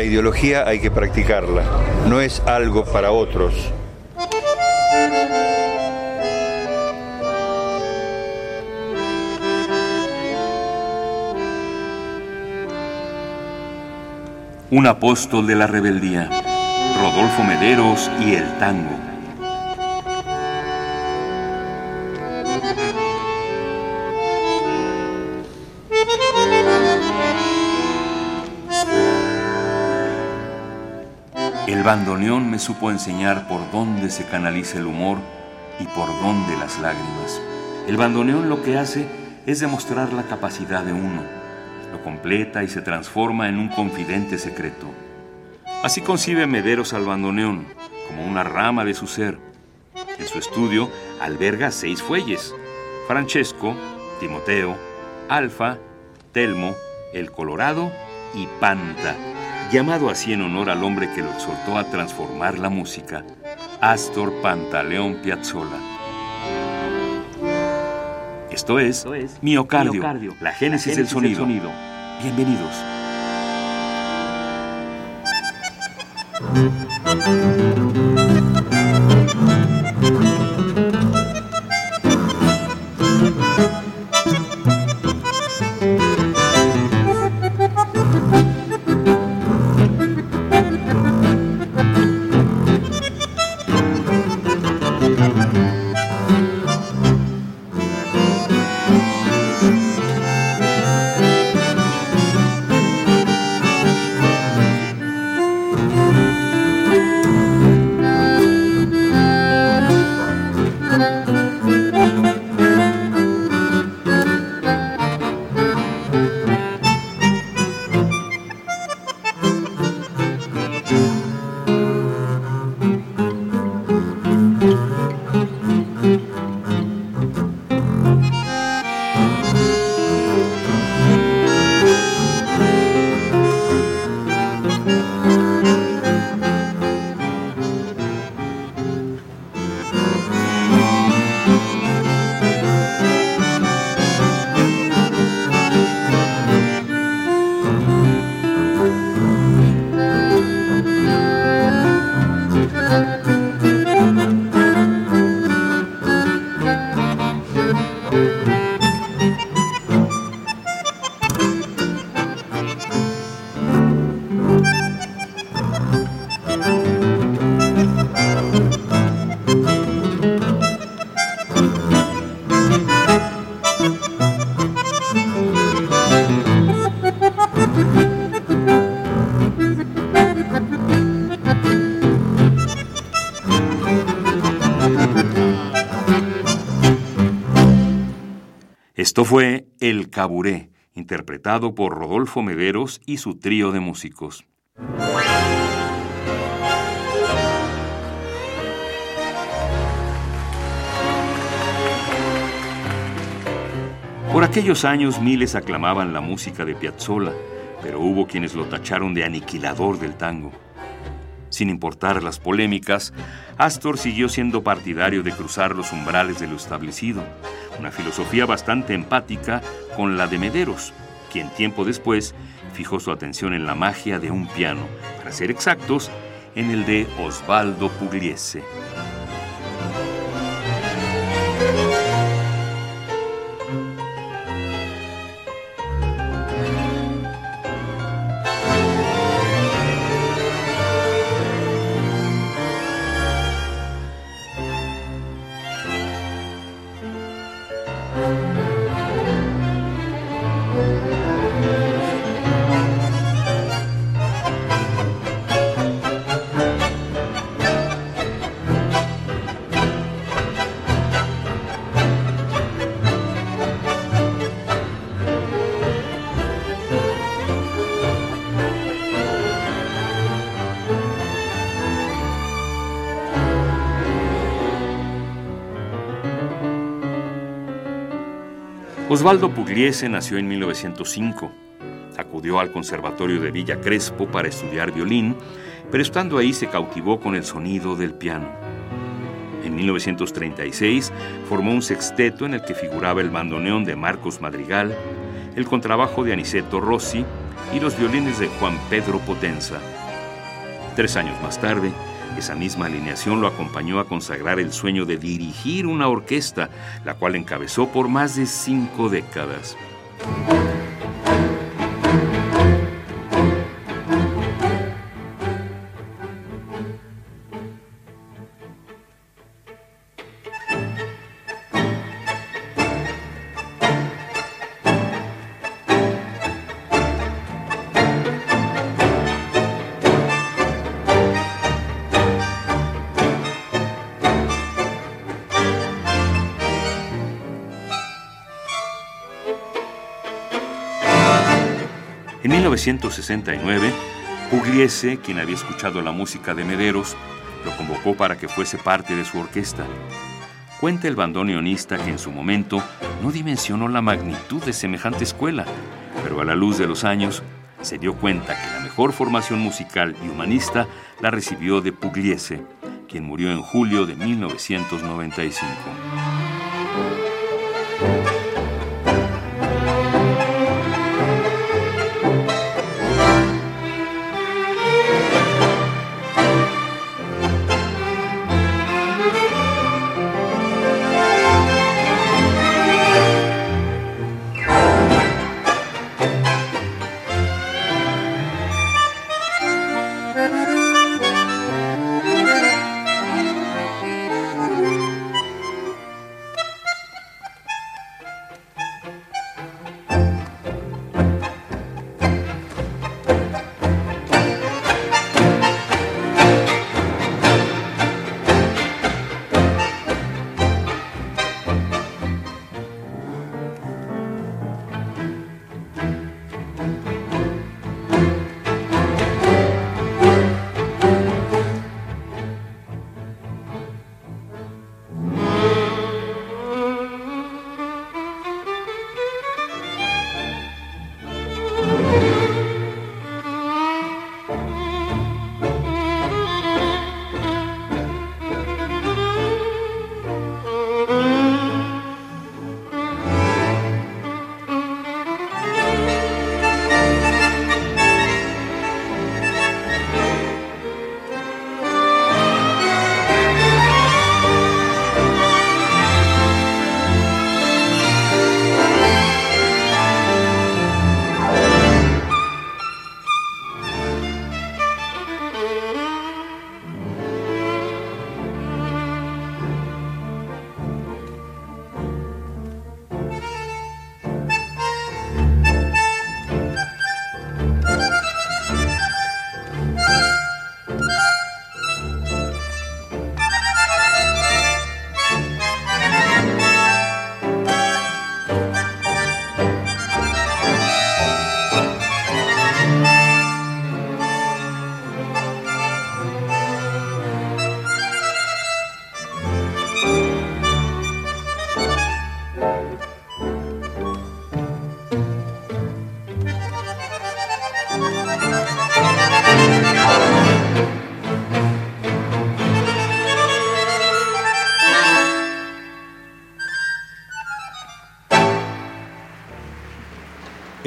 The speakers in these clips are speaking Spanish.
La ideología hay que practicarla, no es algo para otros. Un apóstol de la rebeldía, Rodolfo Mederos y el tango. Bandoneón me supo enseñar por dónde se canaliza el humor y por dónde las lágrimas. El bandoneón lo que hace es demostrar la capacidad de uno, lo completa y se transforma en un confidente secreto. Así concibe Mederos al bandoneón, como una rama de su ser. En su estudio alberga seis fuelles, Francesco, Timoteo, Alfa, Telmo, El Colorado y Panta llamado así en honor al hombre que lo exhortó a transformar la música, Astor Pantaleón Piazzolla. Esto es, miocardio, la génesis, del, sonido. del sonido. Bienvenidos. Esto fue El Caburé, interpretado por Rodolfo Mederos y su trío de músicos. Por aquellos años miles aclamaban la música de Piazzolla, pero hubo quienes lo tacharon de aniquilador del tango. Sin importar las polémicas, Astor siguió siendo partidario de cruzar los umbrales de lo establecido, una filosofía bastante empática con la de Mederos, quien tiempo después fijó su atención en la magia de un piano, para ser exactos, en el de Osvaldo Pugliese. Osvaldo Pugliese nació en 1905. Acudió al Conservatorio de Villa Crespo para estudiar violín, pero estando ahí se cautivó con el sonido del piano. En 1936 formó un sexteto en el que figuraba el bandoneón de Marcos Madrigal, el contrabajo de Aniceto Rossi y los violines de Juan Pedro Potenza. Tres años más tarde, esa misma alineación lo acompañó a consagrar el sueño de dirigir una orquesta, la cual encabezó por más de cinco décadas. 1969, Pugliese, quien había escuchado la música de Mederos, lo convocó para que fuese parte de su orquesta. Cuenta el bandoneonista que en su momento no dimensionó la magnitud de semejante escuela, pero a la luz de los años se dio cuenta que la mejor formación musical y humanista la recibió de Pugliese, quien murió en julio de 1995.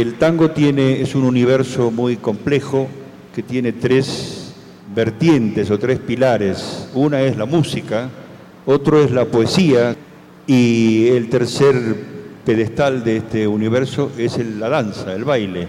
El tango tiene, es un universo muy complejo que tiene tres vertientes o tres pilares. Una es la música, otro es la poesía y el tercer pedestal de este universo es la danza, el baile.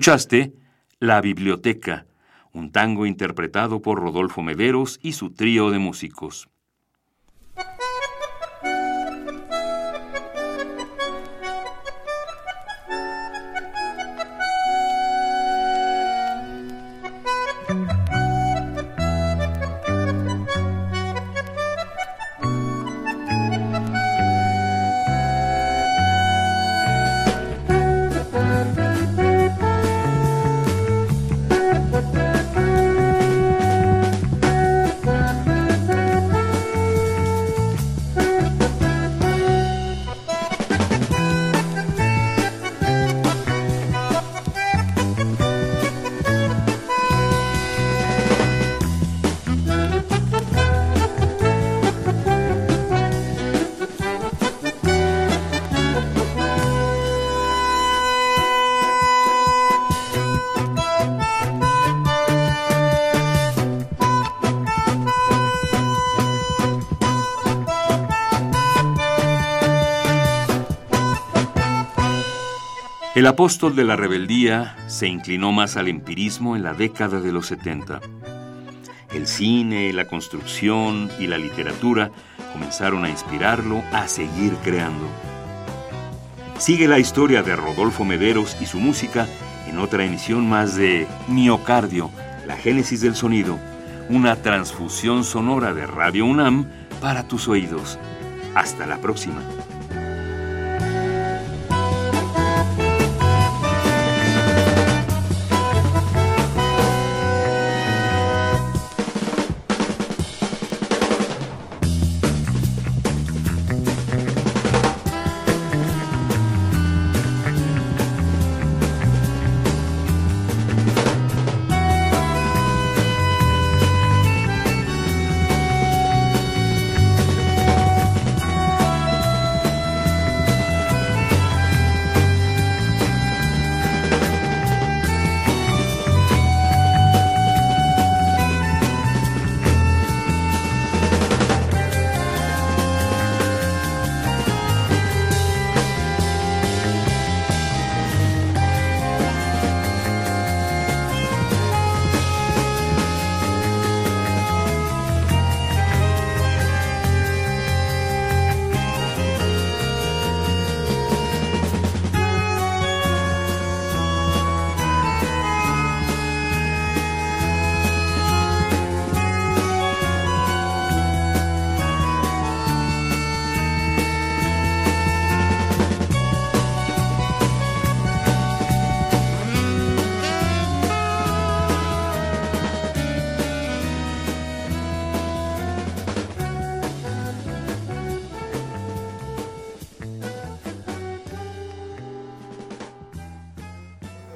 Escuchaste La Biblioteca, un tango interpretado por Rodolfo Mederos y su trío de músicos. El apóstol de la rebeldía se inclinó más al empirismo en la década de los 70. El cine, la construcción y la literatura comenzaron a inspirarlo a seguir creando. Sigue la historia de Rodolfo Mederos y su música en otra emisión más de Miocardio, la génesis del sonido, una transfusión sonora de Radio UNAM para tus oídos. Hasta la próxima.